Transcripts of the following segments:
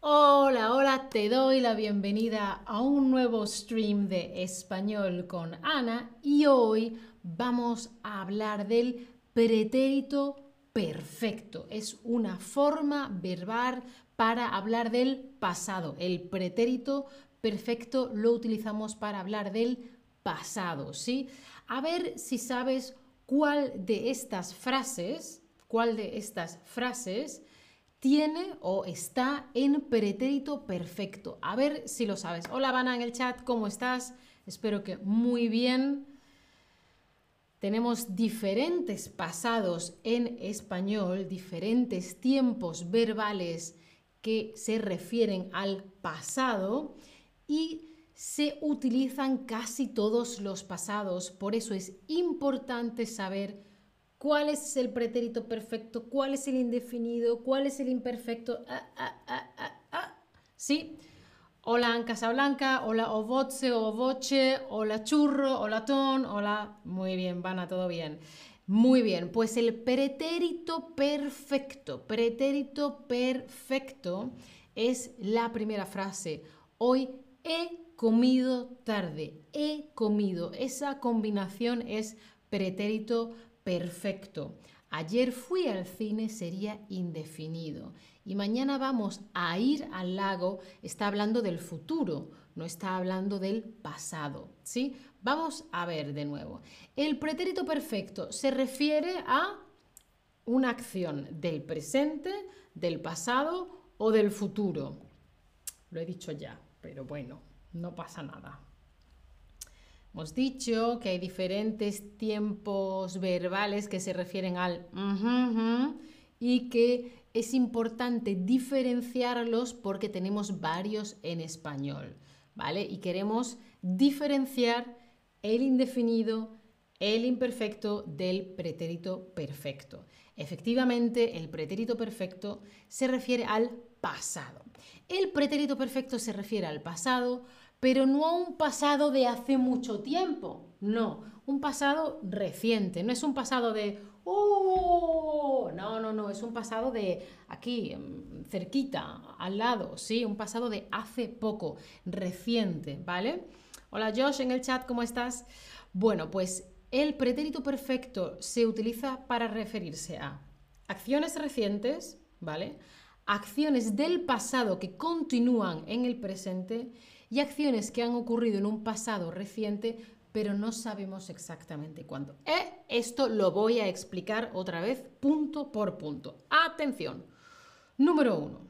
Hola, hola, te doy la bienvenida a un nuevo stream de español con Ana y hoy vamos a hablar del pretérito perfecto. Es una forma verbal para hablar del pasado. El pretérito perfecto lo utilizamos para hablar del pasado, ¿sí? A ver si sabes cuál de estas frases, cuál de estas frases tiene o está en pretérito perfecto. A ver si lo sabes. Hola, Vana en el chat, ¿cómo estás? Espero que muy bien. Tenemos diferentes pasados en español, diferentes tiempos verbales que se refieren al pasado y se utilizan casi todos los pasados. Por eso es importante saber cuál es el pretérito perfecto, cuál es el indefinido, cuál es el imperfecto. Ah, ah, ah, ¿Sí? Hola en Casablanca, hola Ovoce o Ovoche, hola Churro, hola Ton, hola. Muy bien, van a todo bien. Muy bien, pues el pretérito perfecto, pretérito perfecto es la primera frase. Hoy he comido tarde, he comido. Esa combinación es pretérito perfecto. Ayer fui al cine sería indefinido. Y mañana vamos a ir al lago está hablando del futuro, no está hablando del pasado. ¿sí? Vamos a ver de nuevo. El pretérito perfecto se refiere a una acción del presente, del pasado o del futuro. Lo he dicho ya, pero bueno, no pasa nada. Hemos dicho que hay diferentes tiempos verbales que se refieren al y que es importante diferenciarlos porque tenemos varios en español, ¿vale? Y queremos diferenciar el indefinido, el imperfecto del pretérito perfecto. Efectivamente, el pretérito perfecto se refiere al pasado. El pretérito perfecto se refiere al pasado pero no a un pasado de hace mucho tiempo, no, un pasado reciente, no es un pasado de, ¡oh! No, no, no, es un pasado de aquí, cerquita, al lado, ¿sí? Un pasado de hace poco, reciente, ¿vale? Hola Josh en el chat, ¿cómo estás? Bueno, pues el pretérito perfecto se utiliza para referirse a acciones recientes, ¿vale? Acciones del pasado que continúan en el presente y acciones que han ocurrido en un pasado reciente, pero no sabemos exactamente cuándo. Eh, esto lo voy a explicar otra vez punto por punto. Atención. Número uno.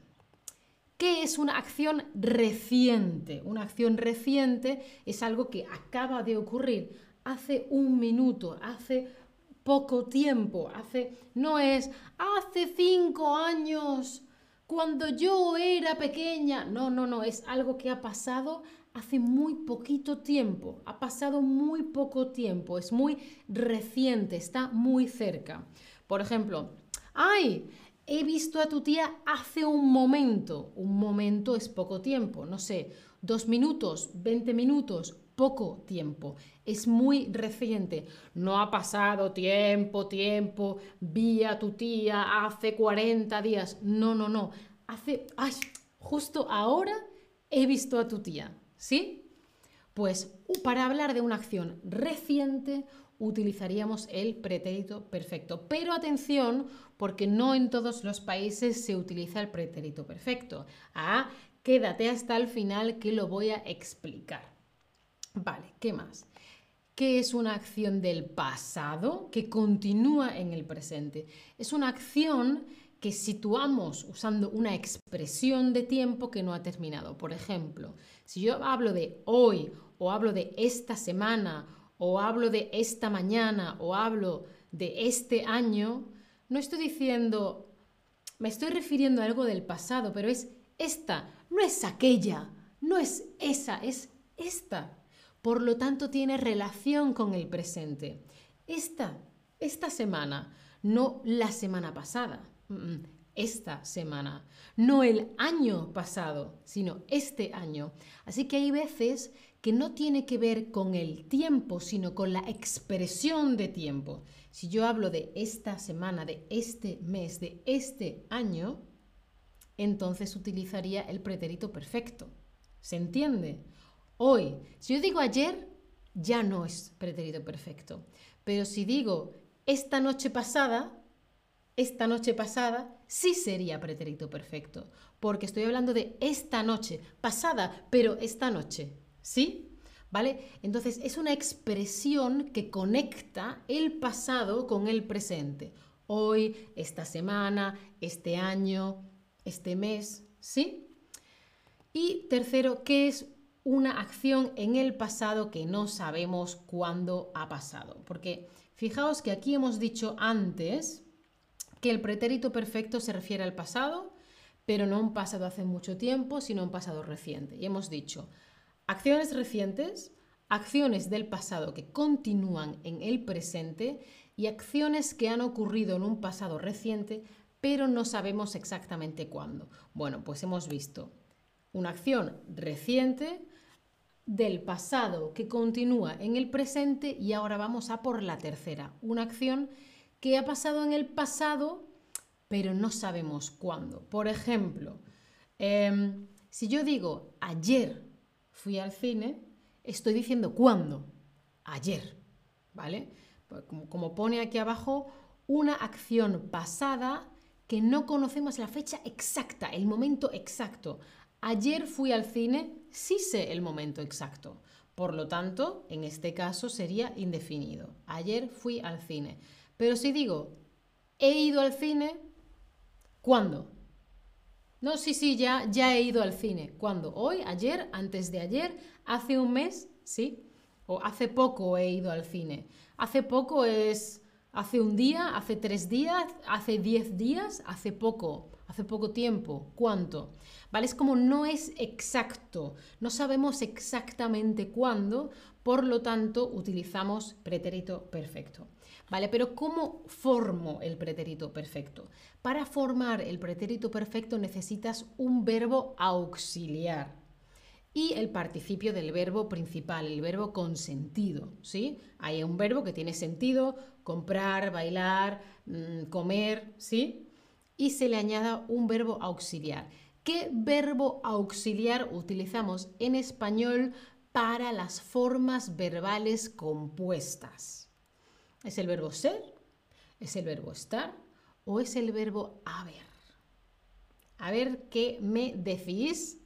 ¿Qué es una acción reciente? Una acción reciente es algo que acaba de ocurrir hace un minuto, hace poco tiempo, hace no es hace cinco años cuando yo era pequeña. No, no, no, es algo que ha pasado hace muy poquito tiempo, ha pasado muy poco tiempo, es muy reciente, está muy cerca. Por ejemplo, ay, he visto a tu tía hace un momento. Un momento es poco tiempo, no sé, dos minutos, veinte minutos, poco tiempo. Es muy reciente. No ha pasado tiempo, tiempo, vi a tu tía hace 40 días. No, no, no. Hace, ay, justo ahora he visto a tu tía. ¿Sí? Pues para hablar de una acción reciente utilizaríamos el pretérito perfecto. Pero atención, porque no en todos los países se utiliza el pretérito perfecto. Ah, quédate hasta el final que lo voy a explicar. Vale, ¿qué más? ¿Qué es una acción del pasado que continúa en el presente? Es una acción que situamos usando una expresión de tiempo que no ha terminado. Por ejemplo, si yo hablo de hoy o hablo de esta semana o hablo de esta mañana o hablo de este año, no estoy diciendo, me estoy refiriendo a algo del pasado, pero es esta, no es aquella, no es esa, es esta por lo tanto tiene relación con el presente. esta, esta semana, no la semana pasada. Esta semana, no el año pasado, sino este año. Así que hay veces que no tiene que ver con el tiempo, sino con la expresión de tiempo. Si yo hablo de esta semana, de este mes, de este año, entonces utilizaría el pretérito perfecto. ¿Se entiende? Hoy, si yo digo ayer, ya no es pretérito perfecto. Pero si digo esta noche pasada, esta noche pasada, sí sería pretérito perfecto, porque estoy hablando de esta noche, pasada, pero esta noche, ¿sí? ¿Vale? Entonces es una expresión que conecta el pasado con el presente. Hoy, esta semana, este año, este mes, ¿sí? Y tercero, ¿qué es una acción en el pasado que no sabemos cuándo ha pasado? Porque fijaos que aquí hemos dicho antes que el pretérito perfecto se refiere al pasado, pero no un pasado hace mucho tiempo, sino un pasado reciente. Y hemos dicho acciones recientes, acciones del pasado que continúan en el presente y acciones que han ocurrido en un pasado reciente, pero no sabemos exactamente cuándo. Bueno, pues hemos visto una acción reciente del pasado que continúa en el presente y ahora vamos a por la tercera, una acción que ha pasado en el pasado, pero no sabemos cuándo. Por ejemplo, em, si yo digo ayer fui al cine, estoy diciendo cuándo. Ayer, ¿vale? Pues como, como pone aquí abajo, una acción pasada que no conocemos la fecha exacta, el momento exacto. Ayer fui al cine, sí sé el momento exacto. Por lo tanto, en este caso sería indefinido. Ayer fui al cine. Pero si digo, he ido al cine, ¿cuándo? No, sí, sí, ya, ya he ido al cine. ¿Cuándo? ¿Hoy? ¿Ayer? ¿Antes de ayer? ¿Hace un mes? ¿Sí? ¿O hace poco he ido al cine? Hace poco es ¿Hace un día? ¿Hace tres días? ¿Hace diez días? ¿Hace poco? ¿Hace poco tiempo? ¿Cuánto? ¿Vale? Es como no es exacto, no sabemos exactamente cuándo, por lo tanto utilizamos pretérito perfecto. ¿Vale? Pero ¿cómo formo el pretérito perfecto? Para formar el pretérito perfecto necesitas un verbo auxiliar y el participio del verbo principal, el verbo con sentido, ¿sí? Hay un verbo que tiene sentido, comprar, bailar, mm, comer, ¿sí? Y se le añada un verbo auxiliar. ¿Qué verbo auxiliar utilizamos en español para las formas verbales compuestas? ¿Es el verbo ser? ¿Es el verbo estar? ¿O es el verbo haber? A ver qué me decís.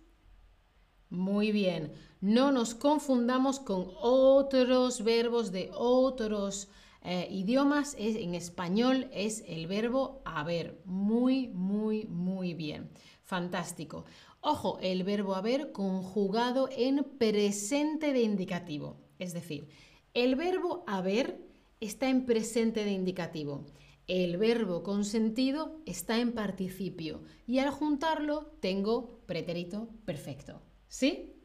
Muy bien, no nos confundamos con otros verbos de otros eh, idiomas. en español es el verbo haber. Muy, muy, muy bien. Fantástico. Ojo, el verbo haber conjugado en presente de indicativo. Es decir, el verbo haber está en presente de indicativo. El verbo con sentido está en participio y al juntarlo tengo pretérito perfecto. ¿Sí?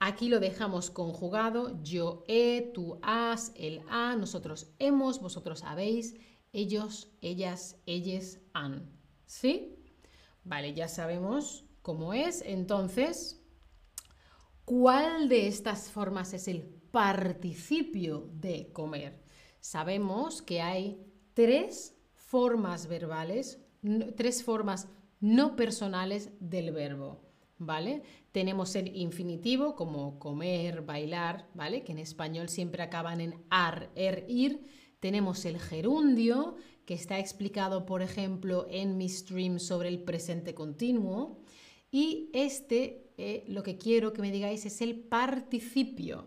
Aquí lo dejamos conjugado, yo he, tú has, él ha, nosotros hemos, vosotros habéis, ellos, ellas, ellas han. ¿Sí? Vale, ya sabemos cómo es. Entonces, ¿cuál de estas formas es el participio de comer? Sabemos que hay tres formas verbales, tres formas no personales del verbo. ¿Vale? Tenemos el infinitivo como comer, bailar, ¿vale? Que en español siempre acaban en ar, er, ir. Tenemos el gerundio, que está explicado, por ejemplo, en mi stream sobre el presente continuo. Y este, eh, lo que quiero que me digáis es el participio.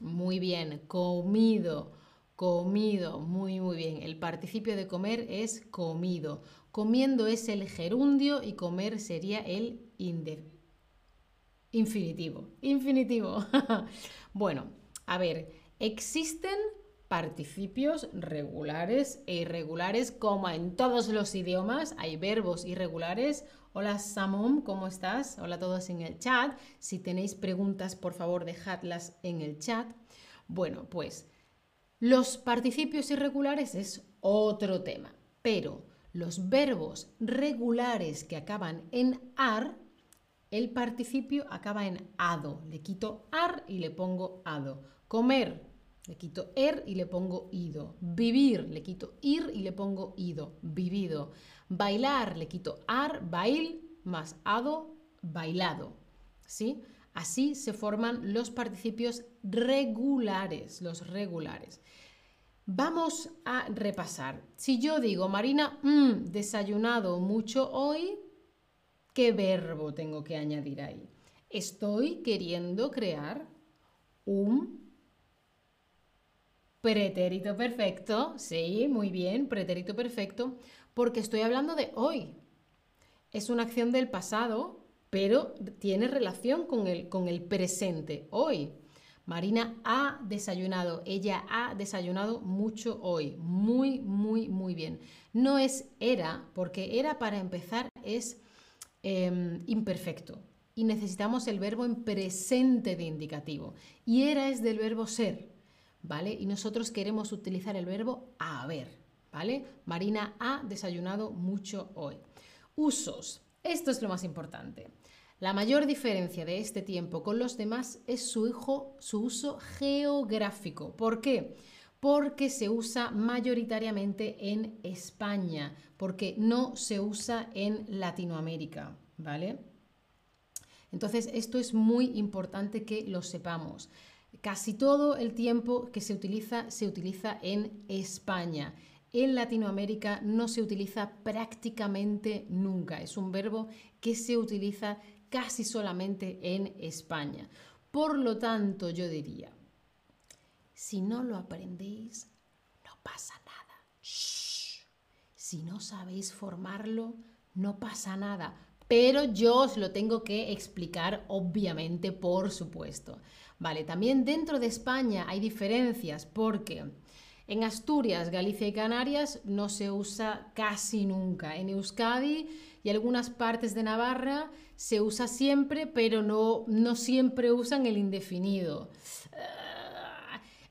Muy bien, comido, comido, muy, muy bien. El participio de comer es comido. Comiendo es el gerundio y comer sería el infinitivo. Infinitivo. bueno, a ver, existen participios regulares e irregulares como en todos los idiomas. Hay verbos irregulares. Hola Samom, ¿cómo estás? Hola a todos en el chat. Si tenéis preguntas, por favor, dejadlas en el chat. Bueno, pues Los participios irregulares es otro tema, pero los verbos regulares que acaban en ar, el participio acaba en ado. Le quito ar y le pongo ado. Comer, le quito er y le pongo ido. Vivir, le quito ir y le pongo ido. Vivido. Bailar, le quito ar, bail, más ado, bailado. ¿Sí? Así se forman los participios regulares, los regulares. Vamos a repasar. Si yo digo, Marina, mm, desayunado mucho hoy, ¿qué verbo tengo que añadir ahí? Estoy queriendo crear un pretérito perfecto. Sí, muy bien, pretérito perfecto, porque estoy hablando de hoy. Es una acción del pasado, pero tiene relación con el, con el presente, hoy. Marina ha desayunado, ella ha desayunado mucho hoy, muy, muy, muy bien. No es era, porque era para empezar es em, imperfecto y necesitamos el verbo en presente de indicativo. Y era es del verbo ser, ¿vale? Y nosotros queremos utilizar el verbo haber, ¿vale? Marina ha desayunado mucho hoy. Usos. Esto es lo más importante. La mayor diferencia de este tiempo con los demás es su, hijo, su uso geográfico. ¿Por qué? Porque se usa mayoritariamente en España, porque no se usa en Latinoamérica, ¿vale? Entonces, esto es muy importante que lo sepamos. Casi todo el tiempo que se utiliza se utiliza en España. En Latinoamérica no se utiliza prácticamente nunca. Es un verbo que se utiliza casi solamente en España. Por lo tanto, yo diría, si no lo aprendéis, no pasa nada. Si no sabéis formarlo, no pasa nada. Pero yo os lo tengo que explicar, obviamente, por supuesto. Vale, también dentro de España hay diferencias porque en Asturias, Galicia y Canarias no se usa casi nunca. En Euskadi y algunas partes de Navarra se usa siempre, pero no, no siempre usan el indefinido.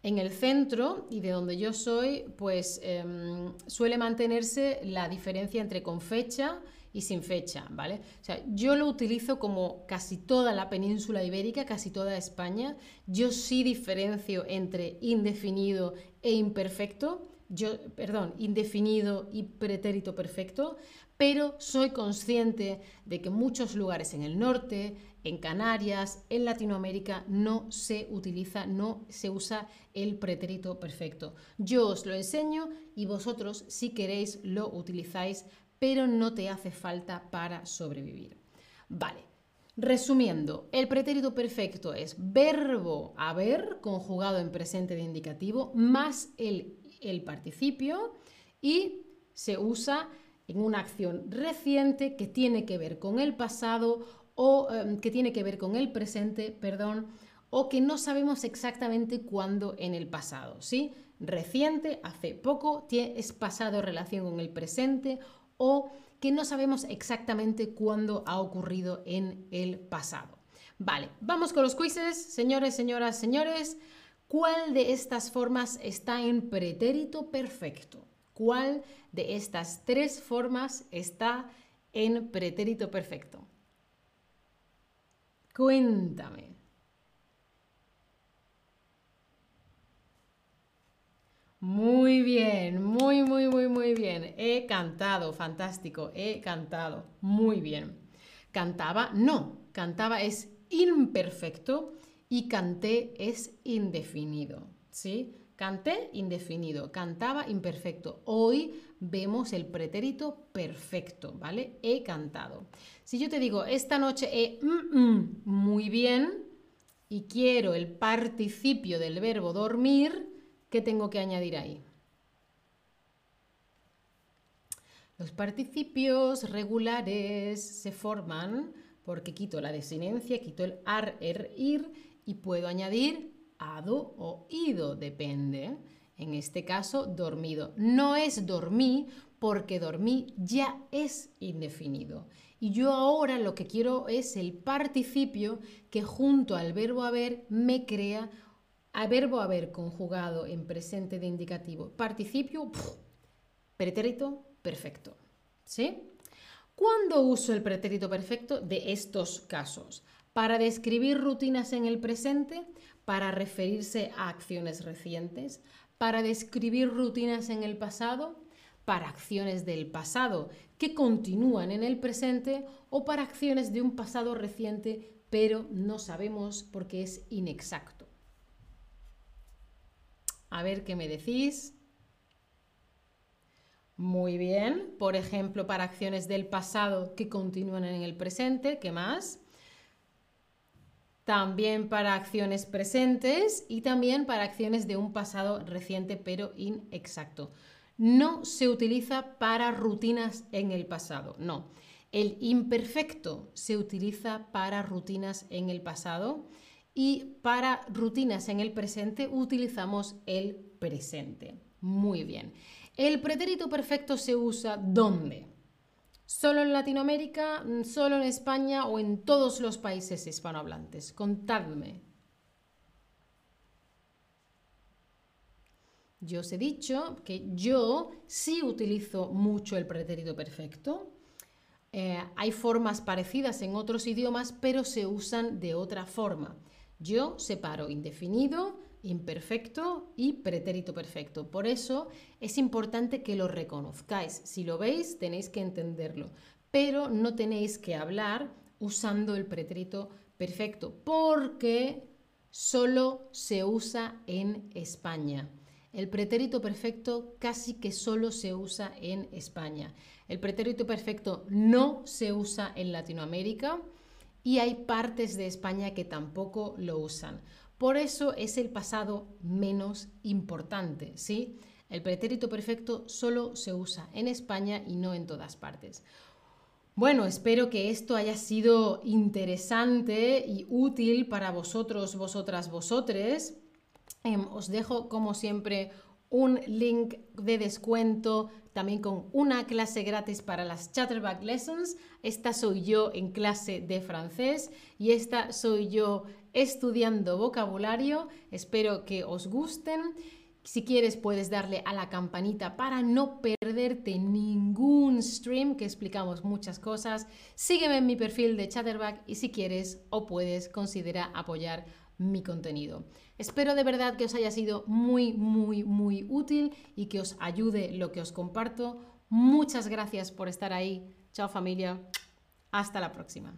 En el centro y de donde yo soy, pues em, suele mantenerse la diferencia entre con fecha y sin fecha, ¿vale? O sea, yo lo utilizo como casi toda la península ibérica, casi toda España. Yo sí diferencio entre indefinido e imperfecto, yo, perdón, indefinido y pretérito perfecto, pero soy consciente de que muchos lugares en el norte, en Canarias, en Latinoamérica, no se utiliza, no se usa el pretérito perfecto. Yo os lo enseño y vosotros, si queréis, lo utilizáis, pero no te hace falta para sobrevivir. Vale. Resumiendo, el pretérito perfecto es verbo haber conjugado en presente de indicativo más el, el participio y se usa en una acción reciente que tiene que ver con el pasado o em, que tiene que ver con el presente, perdón, o que no sabemos exactamente cuándo en el pasado, ¿sí? Reciente, hace poco, es pasado relación con el presente o que no sabemos exactamente cuándo ha ocurrido en el pasado. Vale, vamos con los quizzes, señores, señoras, señores. ¿Cuál de estas formas está en pretérito perfecto? ¿Cuál de estas tres formas está en pretérito perfecto? Cuéntame. Muy bien, muy, muy, muy, muy bien. He cantado, fantástico, he cantado, muy bien. Cantaba, no, cantaba es imperfecto y canté es indefinido, ¿sí? Canté indefinido, cantaba imperfecto. Hoy vemos el pretérito perfecto, ¿vale? He cantado. Si yo te digo, esta noche he mm, mm, muy bien y quiero el participio del verbo dormir, ¿qué tengo que añadir ahí? Los participios regulares se forman porque quito la desinencia, quito el ar, er, ir y puedo añadir ado o ido, depende. En este caso, dormido. No es dormí porque dormí ya es indefinido. Y yo ahora lo que quiero es el participio que junto al verbo haber me crea A verbo haber conjugado en presente de indicativo, participio, pretérito perfecto. ¿Sí? ¿Cuándo uso el pretérito perfecto de estos casos? Para describir rutinas en el presente, para referirse a acciones recientes, para describir rutinas en el pasado, para acciones del pasado que continúan en el presente o para acciones de un pasado reciente pero no sabemos porque es inexacto. A ver qué me decís. Muy bien, por ejemplo, para acciones del pasado que continúan en el presente, ¿qué más? También para acciones presentes y también para acciones de un pasado reciente pero inexacto. No se utiliza para rutinas en el pasado, no. El imperfecto se utiliza para rutinas en el pasado y para rutinas en el presente utilizamos el presente. Muy bien. ¿El pretérito perfecto se usa dónde? ¿Solo en Latinoamérica, solo en España o en todos los países hispanohablantes? Contadme. Yo os he dicho que yo sí utilizo mucho el pretérito perfecto. Eh, hay formas parecidas en otros idiomas, pero se usan de otra forma. Yo separo indefinido imperfecto y pretérito perfecto. Por eso es importante que lo reconozcáis. Si lo veis, tenéis que entenderlo, pero no tenéis que hablar usando el pretérito perfecto, porque solo se usa en España. El pretérito perfecto casi que solo se usa en España. El pretérito perfecto no se usa en Latinoamérica y hay partes de España que tampoco lo usan. Por eso es el pasado menos importante, ¿sí? El pretérito perfecto solo se usa en España y no en todas partes. Bueno, espero que esto haya sido interesante y útil para vosotros, vosotras, vosotres. Em, os dejo, como siempre, un link de descuento también con una clase gratis para las Chatterback Lessons. Esta soy yo en clase de francés y esta soy yo estudiando vocabulario. Espero que os gusten. Si quieres puedes darle a la campanita para no perderte ningún stream que explicamos muchas cosas. Sígueme en mi perfil de Chatterback y si quieres o puedes considera apoyar mi contenido. Espero de verdad que os haya sido muy, muy, muy útil y que os ayude lo que os comparto. Muchas gracias por estar ahí. Chao familia. Hasta la próxima.